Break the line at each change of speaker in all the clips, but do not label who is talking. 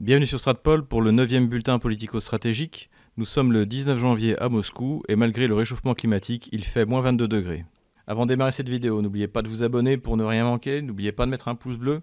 Bienvenue sur Stratpol pour le 9e bulletin politico-stratégique. Nous sommes le 19 janvier à Moscou et malgré le réchauffement climatique, il fait moins 22 degrés. Avant de démarrer cette vidéo, n'oubliez pas de vous abonner pour ne rien manquer, n'oubliez pas de mettre un pouce bleu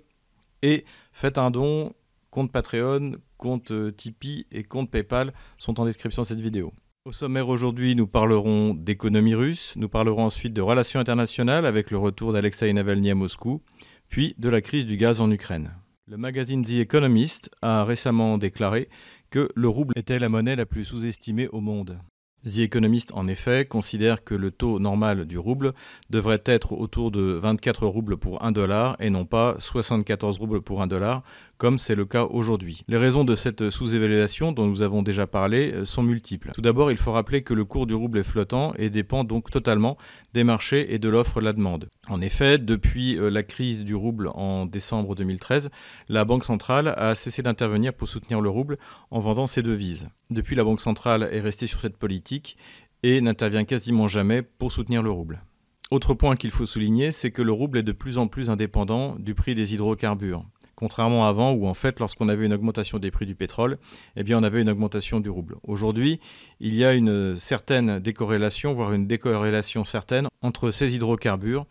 et faites un don. Compte Patreon, compte euh, Tipeee et compte PayPal sont en description de cette vidéo. Au sommaire aujourd'hui, nous parlerons d'économie russe, nous parlerons ensuite de relations internationales avec le retour d'Alexei Navalny à Moscou, puis de la crise du gaz en Ukraine. Le magazine The Economist a récemment déclaré que le rouble était la monnaie la plus sous-estimée au monde. The Economist, en effet, considère que le taux normal du rouble devrait être autour de 24 roubles pour 1 dollar et non pas 74 roubles pour 1 dollar, comme c'est le cas aujourd'hui. Les raisons de cette sous-évaluation dont nous avons déjà parlé euh, sont multiples. Tout d'abord, il faut rappeler que le cours du rouble est flottant et dépend donc totalement des marchés et de l'offre la demande. En effet, depuis euh, la crise du rouble en décembre 2013, la Banque centrale a cessé d'intervenir pour soutenir le rouble en vendant ses devises. Depuis, la Banque centrale est restée sur cette politique et n'intervient quasiment jamais pour soutenir le rouble. Autre point qu'il faut souligner, c'est que le rouble est de plus en plus indépendant du prix des hydrocarbures contrairement à avant où en fait lorsqu'on avait une augmentation des prix du pétrole, eh bien on avait une augmentation du rouble. Aujourd'hui, il y a une certaine décorrélation, voire une décorrélation certaine entre ces hydrocarbures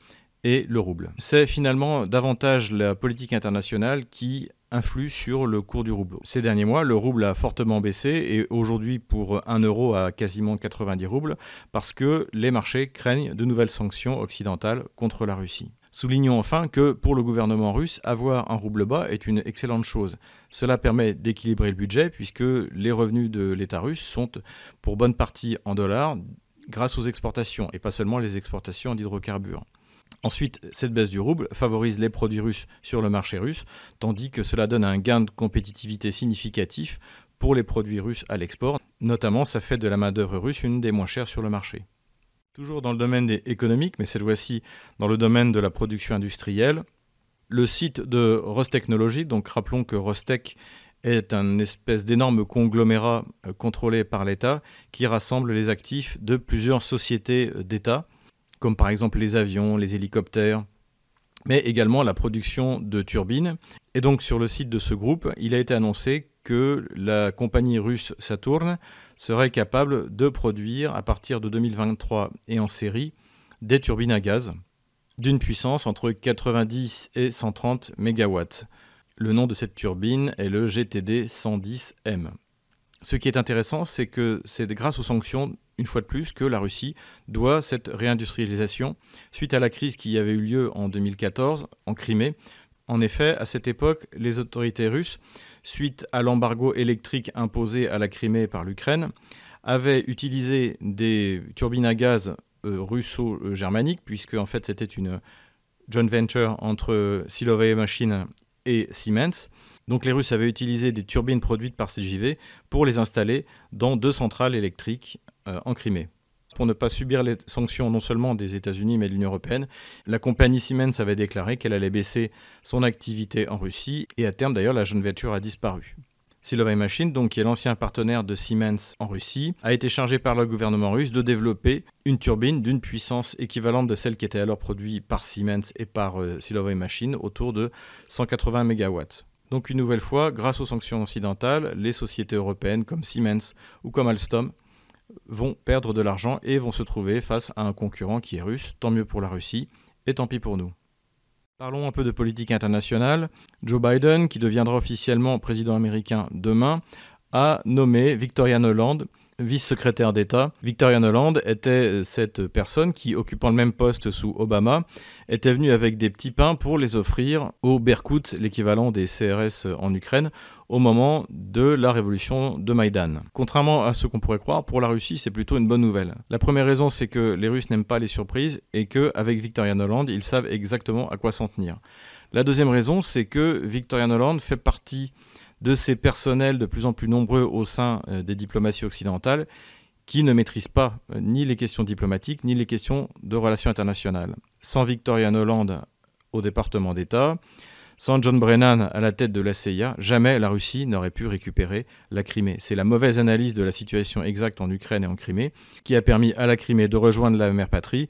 et le rouble. C'est finalement davantage la politique internationale qui influe sur le cours du rouble. Ces derniers mois, le rouble a fortement baissé et aujourd'hui pour 1 euro à quasiment 90 roubles parce que les marchés craignent de nouvelles sanctions occidentales contre la Russie. Soulignons enfin que pour le gouvernement russe, avoir un rouble bas est une excellente chose. Cela permet d'équilibrer le budget puisque les revenus de l'État russe sont pour bonne partie en dollars grâce aux exportations et pas seulement les exportations d'hydrocarbures. Ensuite, cette baisse du rouble favorise les produits russes sur le marché russe, tandis que cela donne un gain de compétitivité significatif pour les produits russes à l'export. Notamment, ça fait de la main-d'œuvre russe une des moins chères sur le marché. Toujours dans le domaine économique, mais cette fois-ci dans le domaine de la production industrielle, le site de Rostechnology, donc rappelons que Rostech est un espèce d'énorme conglomérat euh, contrôlé par l'État qui rassemble les actifs de plusieurs sociétés euh, d'État, comme par exemple les avions, les hélicoptères, mais également la production de turbines. Et donc sur le site de ce groupe, il a été annoncé que la compagnie russe Saturn serait capable de produire à partir de 2023 et en série des turbines à gaz d'une puissance entre 90 et 130 MW. Le nom de cette turbine est le GTD 110M. Ce qui est intéressant, c'est que c'est grâce aux sanctions, une fois de plus, que la Russie doit cette réindustrialisation suite à la crise qui avait eu lieu en 2014 en Crimée. En effet, à cette époque, les autorités russes suite à l'embargo électrique imposé à la Crimée par l'Ukraine, avait utilisé des turbines à gaz euh, russo-germaniques, puisque en fait c'était une joint venture entre Silovay Machine et Siemens. Donc les Russes avaient utilisé des turbines produites par CJV pour les installer dans deux centrales électriques euh, en Crimée pour ne pas subir les sanctions non seulement des États-Unis mais de l'Union européenne, la compagnie Siemens avait déclaré qu'elle allait baisser son activité en Russie et à terme d'ailleurs la jeune voiture a disparu. Silovay Machine, donc, qui est l'ancien partenaire de Siemens en Russie, a été chargé par le gouvernement russe de développer une turbine d'une puissance équivalente de celle qui était alors produite par Siemens et par euh, Machine, autour de 180 MW. Donc une nouvelle fois, grâce aux sanctions occidentales, les sociétés européennes comme Siemens ou comme Alstom vont perdre de l'argent et vont se trouver face à un concurrent qui est russe. Tant mieux pour la Russie et tant pis pour nous. Parlons un peu de politique internationale. Joe Biden, qui deviendra officiellement président américain demain, a nommé Victoria Noland vice-secrétaire d'État. Victoria Noland était cette personne qui, occupant le même poste sous Obama, était venue avec des petits pains pour les offrir aux Berkut, l'équivalent des CRS en Ukraine, au moment de la révolution de Maïdan. Contrairement à ce qu'on pourrait croire, pour la Russie, c'est plutôt une bonne nouvelle. La première raison, c'est que les Russes n'aiment pas les surprises et qu'avec Victoria Noland, ils savent exactement à quoi s'en tenir. La deuxième raison, c'est que Victoria Noland fait partie de ces personnels de plus en plus nombreux au sein euh, des diplomaties occidentales qui ne maîtrisent pas euh, ni les questions diplomatiques ni les questions de relations internationales. Sans Victoria Noland au département d'État, sans John Brennan à la tête de la CIA, jamais la Russie n'aurait pu récupérer la Crimée. C'est la mauvaise analyse de la situation exacte en Ukraine et en Crimée qui a permis à la Crimée de rejoindre la mère patrie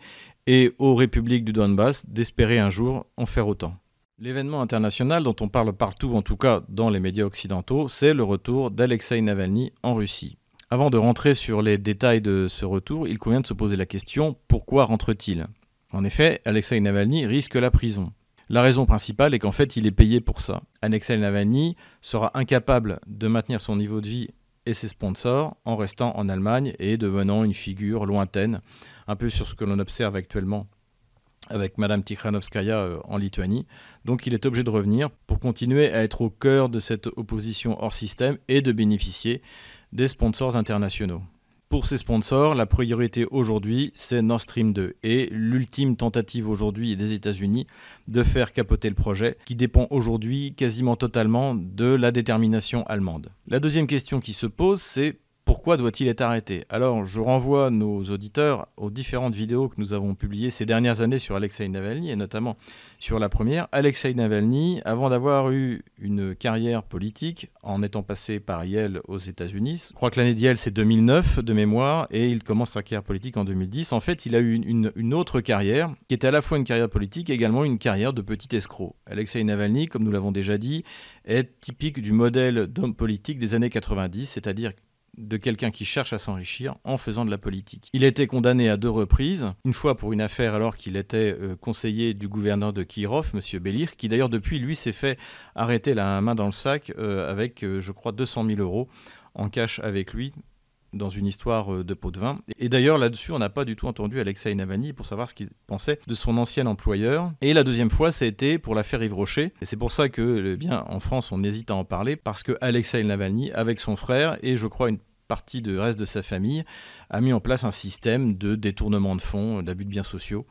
et aux républiques du Donbass d'espérer un jour en faire autant. L'événement international dont on parle partout, en tout cas dans les médias occidentaux, c'est le retour d'Alexei Navalny en Russie. Avant de rentrer sur les détails de ce retour, il convient de se poser la question pourquoi rentre-t-il? En effet, Alexei Navalny risque la prison. La raison principale est qu'en fait, il est payé pour ça. Alexei Navalny sera incapable de maintenir son niveau de vie et ses sponsors en restant en Allemagne et devenant une figure lointaine, un peu sur ce que l'on observe actuellement avec Madame Tikhanovskaya euh, en Lituanie. Donc il est obligé de revenir pour continuer à être au cœur de cette opposition hors système et de bénéficier des sponsors internationaux. Pour ces sponsors, la priorité aujourd'hui, c'est Nord Stream 2 et l'ultime tentative aujourd'hui des États-Unis de faire capoter le projet qui dépend aujourd'hui quasiment totalement de la détermination allemande. La deuxième question qui se pose, c'est pourquoi doit-il être arrêté? Alors, je renvoie nos auditeurs aux différentes vidéos que nous avons publiées ces dernières années sur Alexei Navalny, et notamment sur la première. Alexei Navalny, avant d'avoir eu une carrière politique, en étant passé par Yale aux États-Unis, je crois que l'année d'Yale c'est 2009 de mémoire, et il commence sa carrière politique en 2010. En fait, il a eu une, autre carrière, qui était à la fois une carrière politique et également une carrière de petit escroc. Alexei Navalny, comme nous l'avons déjà dit, est typique du modèle d'homme politique des années 90, c'est-à-dire de quelqu'un qui cherche à s'enrichir en faisant de la politique. Il a été condamné à deux reprises, une fois pour une affaire alors qu'il était euh, conseiller du gouverneur de Kirov, M. Belir, qui d'ailleurs depuis lui s'est fait arrêter la main dans le sac euh, avec, euh, je crois, 200 000 euros en cash avec lui dans une histoire de pot de vin. Et d'ailleurs, là-dessus, on n'a pas du tout entendu Alexei Navalny pour savoir ce qu'il pensait de son ancien employeur. Et la deuxième fois, ça a été pour l'affaire Yves Rocher. Et c'est pour ça que, eh bien, en France, on hésite à en parler, parce que Alexei Navalny, avec son frère, et je crois une partie du reste de sa famille, a mis en place un système de détournement de fonds, d'abus de biens sociaux.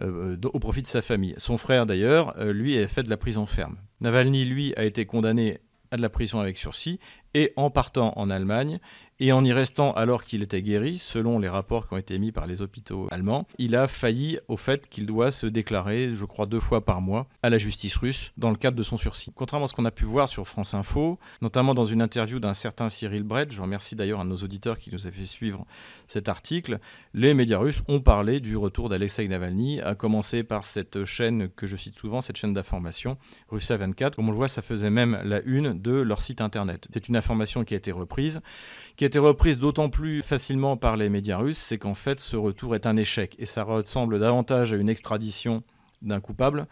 Euh, au profit de sa famille. Son frère d'ailleurs, euh, lui, a fait de la prison ferme. Navalny, lui, a été condamné à de la prison avec sursis et en partant en Allemagne, et en y restant alors qu'il était guéri, selon les rapports qui ont été émis par les hôpitaux allemands, il a failli au fait qu'il doit se déclarer, je crois, deux fois par mois à la justice russe dans le cadre de son sursis. Contrairement à ce qu'on a pu voir sur France Info, notamment dans une interview d'un certain Cyril Brett, je remercie d'ailleurs à nos auditeurs qui nous a fait suivre cet article, les médias russes ont parlé du retour d'Alexei Navalny, à commencer par cette chaîne que je cite souvent, cette chaîne d'information, Russia 24. Comme on le voit, ça faisait même la une de leur site internet. C'est une qui a été reprise, qui a été reprise d'autant plus facilement par les médias russes, c'est qu'en fait ce retour est un échec et ça ressemble davantage à une extradition d'un coupable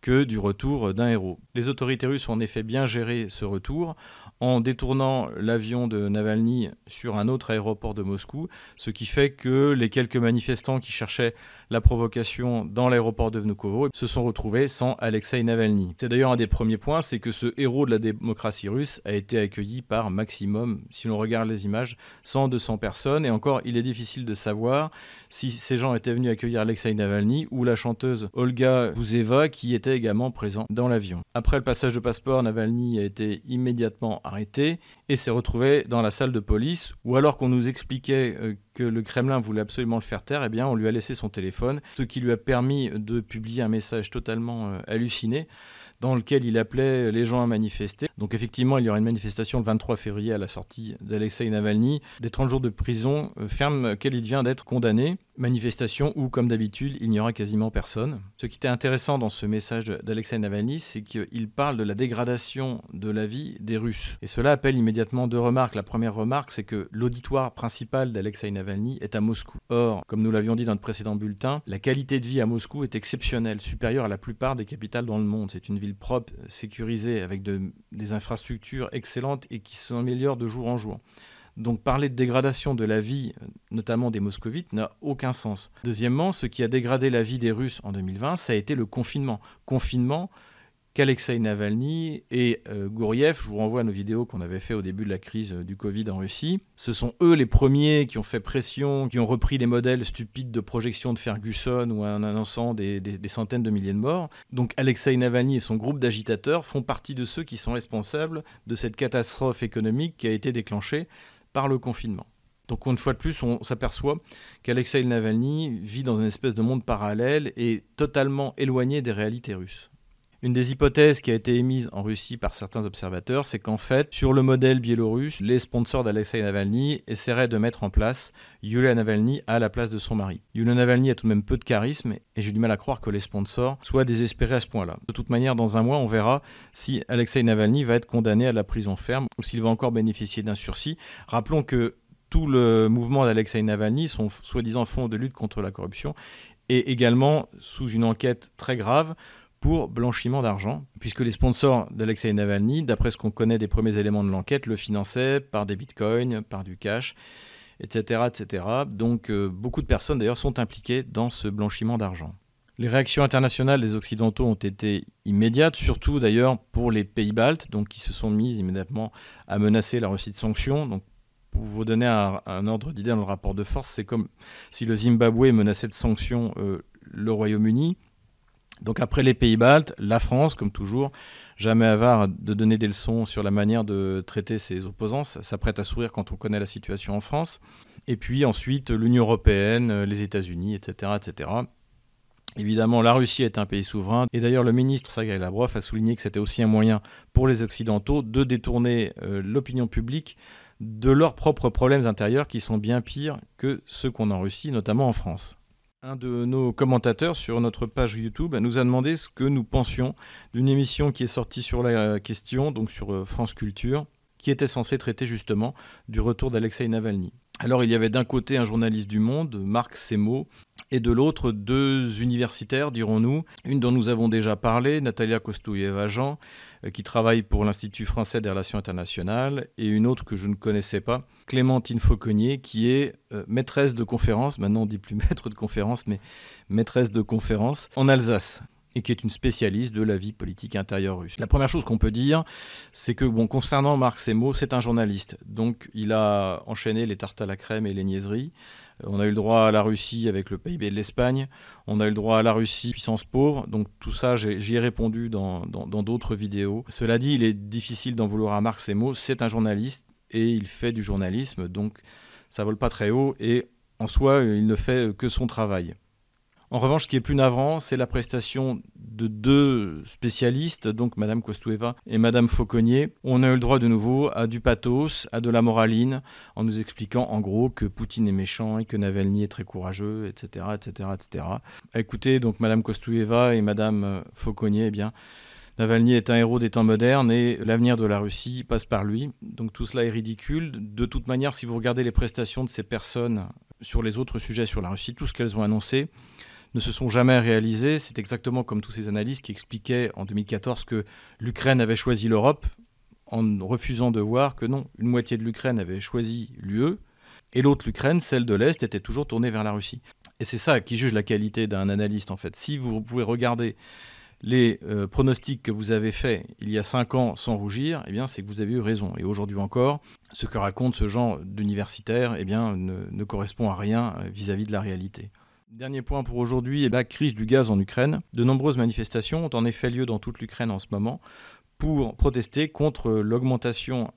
que du retour d'un héros. Les autorités russes ont en effet bien géré ce retour en détournant l'avion de Navalny sur un autre aéroport de Moscou, ce qui fait que les quelques manifestants qui cherchaient la provocation dans l'aéroport de Vnukovo se sont retrouvés sans Alexei Navalny. C'est d'ailleurs un des premiers points, c'est que ce héros de la démocratie russe a été accueilli par maximum, si l'on regarde les images, 100-200 personnes, et encore il est difficile de savoir si ces gens étaient venus accueillir Alexei Navalny ou la chanteuse Olga Bouzeva qui était également présente dans l'avion. Après le passage de passeport, Navalny a été immédiatement arrêté et s'est retrouvé dans la salle de police, ou alors qu'on nous expliquait euh, que le Kremlin voulait absolument le faire taire, eh bien on lui a laissé son téléphone, ce qui lui a permis de publier un message totalement euh, halluciné dans lequel il appelait les gens à manifester. Donc effectivement, il y aura une manifestation le 23 février à la sortie d'Alexei Navalny, des 30 jours de prison euh, ferme auquel il vient d'être condamné. Manifestation où, comme d'habitude, il n'y aura quasiment personne. Ce qui était intéressant dans ce message d'Alexei Navalny, c'est qu'il parle de la dégradation de la vie des Russes. Et cela appelle immédiatement deux remarques. La première remarque, c'est que l'auditoire principal d'Alexei Navalny est à Moscou. Or, comme nous l'avions dit dans notre précédent bulletin, la qualité de vie à Moscou est exceptionnelle, supérieure à la plupart des capitales dans le monde. C'est une ville propre, sécurisée, avec des infrastructures excellentes et qui s'améliorent de jour en jour. Donc parler de dégradation de la vie, notamment des moscovites, n'a aucun sens. Deuxièmement, ce qui a dégradé la vie des Russes en 2020, ça a été le confinement. Confinement qu'Alexei Navalny et euh, Gouriev, je vous renvoie à nos vidéos qu'on avait fait au début de la crise euh, du Covid en Russie, ce sont eux les premiers qui ont fait pression, qui ont repris les modèles stupides de projection de Ferguson ou en annonçant des, des centaines de milliers de morts. Donc Alexei Navalny et son groupe d'agitateurs font partie de ceux qui sont responsables de cette catastrophe économique qui a été déclenchée par le confinement. Donc une fois de plus, on s'aperçoit qu'Alexei Navalny vit dans une espèce de monde parallèle et totalement éloigné des réalités russes. Une des hypothèses qui a été émise en Russie par certains observateurs, c'est qu'en fait, sur le modèle biélorusse, les sponsors d'Alexei Navalny essaieraient de mettre en place Yulia Navalny à la place de son mari. Yulia Navalny a tout de même peu de charisme et j'ai du mal à croire que les sponsors soient désespérés à ce point-là. De toute manière, dans un mois, on verra si Alexei Navalny va être condamné à la prison ferme ou s'il va encore bénéficier d'un sursis. Rappelons que tout le mouvement d'Alexei Navalny, son soi-disant fonds de lutte contre la corruption, est également sous une enquête très grave pour blanchiment d'argent, puisque les sponsors d'Alexei Navalny, d'après ce qu'on connaît des premiers éléments de l'enquête, le finançaient par des bitcoins, par du cash, etc. etc. Donc euh, beaucoup de personnes d'ailleurs sont impliquées dans ce blanchiment d'argent. Les réactions internationales des Occidentaux ont été immédiates, surtout d'ailleurs pour les pays baltes, donc qui se sont mis immédiatement à menacer la Russie de sanctions. Donc, pour vous donner un, ordre d'idée dans le rapport de force, c'est comme si le Zimbabwe menaçait de sanctions euh, le Royaume-Uni. Donc après les pays baltes, la France, comme toujours, jamais avare de donner des leçons sur la manière de traiter ses opposants, s'apprête à sourire quand on connaît la situation en France. Et puis ensuite l'Union européenne, les États-Unis, etc., etc. Évidemment, la Russie est un pays souverain. Et d'ailleurs, le ministre Sergei Lavrov a souligné que c'était aussi un moyen pour les Occidentaux de détourner euh, l'opinion publique de leurs propres problèmes intérieurs qui sont bien pires que ceux qu'on a en Russie, notamment en France. Un de nos commentateurs sur notre page YouTube nous a demandé ce que nous pensions d'une émission qui est sortie sur la question, donc sur euh, France Culture, qui était censée traiter justement du retour d'Alexei Navalny. Alors il y avait d'un côté un journaliste du Monde, Marc Semo, et de l'autre deux universitaires, dirons-nous, une dont nous avons déjà parlé, Natalia Kostouyeva-Jean, qui travaille pour l'Institut français des relations internationales, et une autre que je ne connaissais pas, Clémentine Fauconnier, qui est euh, maîtresse de conférence, maintenant on dit plus maître de conférence, mais maîtresse de conférence en Alsace et qui est une spécialiste de la vie politique intérieure russe. La première chose qu'on peut dire, c'est que, concernant Marc Semo, c'est un journaliste. Donc, il a enchaîné les tartes à la crème et les niaiseries. On a eu le droit à la Russie avec le PIB de l'Espagne. On a eu le droit à la Russie puissance pauvre. Donc tout ça, j'y ai répondu dans d'autres vidéos. Cela dit, il est difficile d'en vouloir à Marc Semo. C'est un journaliste et il fait du journalisme. Donc ça vole pas très haut et en soi, il ne fait que son travail. En revanche, ce qui est plus navrant, c'est la prestation de deux spécialistes, donc Madame Kostueva et Madame Fauconnier. On a eu le droit de nouveau à du pathos, à de la moraline, en nous expliquant en gros que Poutine est méchant et que Navalny est très courageux, etc., etc., etc. Écoutez, donc Madame Kostueva et Madame Fauconnier, eh bien, Navalny est un héros des temps modernes et l'avenir de la Russie passe par lui. Donc tout cela est ridicule. De toute manière, si vous regardez les prestations de ces personnes sur les autres sujets sur la Russie, tout ce qu'elles ont annoncé, ne se sont jamais réalisés. C'est exactement comme tous ces analystes qui expliquaient en 2014 que l'Ukraine avait choisi l'Europe en refusant de voir que non, une moitié de l'Ukraine avait choisi l'UE et l'autre, l'Ukraine, celle de l'Est, était toujours tournée vers la Russie. Et c'est ça qui juge la qualité d'un analyste en fait. Si vous pouvez regarder les euh, pronostics que vous avez faits il y a cinq ans sans rougir, eh bien c'est que vous avez eu raison. Et aujourd'hui encore, ce que raconte ce genre d'universitaire eh ne, correspond à rien vis à -vis de la réalité. Dernier point pour aujourd'hui, la crise du gaz en Ukraine. De nombreuses manifestations ont en effet lieu dans toute l'Ukraine en ce moment pour protester contre l'augmentation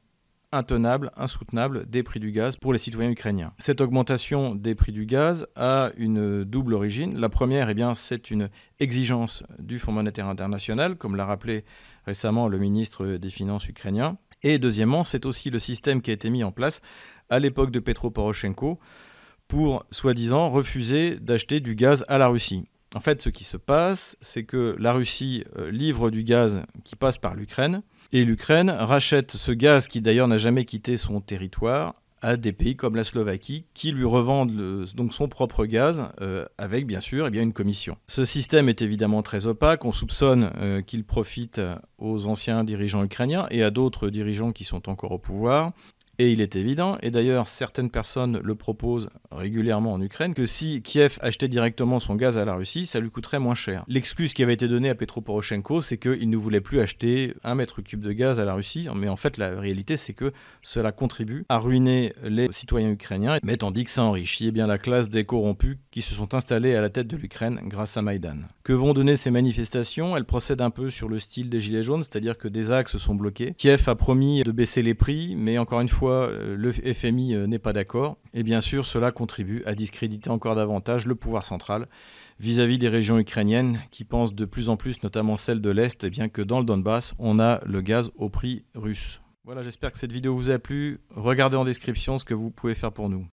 intenable, insoutenable des prix du gaz pour les citoyens ukrainiens. Cette augmentation des prix du gaz a une double origine. La première, eh c'est une exigence du Fonds monétaire international, comme l'a rappelé récemment le ministre des Finances ukrainien. Et deuxièmement, c'est aussi le système qui a été mis en place à l'époque de Petro Poroshenko pour, soi-disant, refuser d'acheter du gaz à la Russie. En fait, ce qui se passe, c'est que la Russie euh, livre du gaz qui passe par l'Ukraine, et l'Ukraine rachète ce gaz qui d'ailleurs n'a jamais quitté son territoire à des pays comme la Slovaquie qui lui revendent donc son propre gaz euh, avec bien sûr eh bien, une commission. Ce système est évidemment très opaque, on soupçonne euh, qu'il profite aux anciens dirigeants ukrainiens et à d'autres dirigeants qui sont encore au pouvoir. Et il est évident, et d'ailleurs certaines personnes le proposent régulièrement en Ukraine, que si Kiev achetait directement son gaz à la Russie, ça lui coûterait moins cher. L'excuse qui avait été donnée à Petro Poroshenko, c'est qu'il ne voulait plus acheter un mètre cube de gaz à la Russie, mais en fait la réalité c'est que cela contribue à ruiner les citoyens ukrainiens, mais tandis que ça enrichit eh bien, la classe des corrompus qui se sont installés à la tête de l'Ukraine grâce à Maïdan. Que vont donner ces manifestations? Elles procèdent un peu sur le style des Gilets jaunes, c'est-à-dire que des axes sont bloqués. Kiev a promis de baisser les prix, mais encore une fois, pourquoi le FMI n'est pas d'accord. Et bien sûr, cela contribue à discréditer encore davantage le pouvoir central vis-à-vis des régions ukrainiennes qui pensent de plus en plus, notamment celles de l'Est, eh bien que dans le Donbass, on a le gaz au prix russe. Voilà, j'espère que cette vidéo vous a plu. Regardez en description ce que vous pouvez faire pour nous.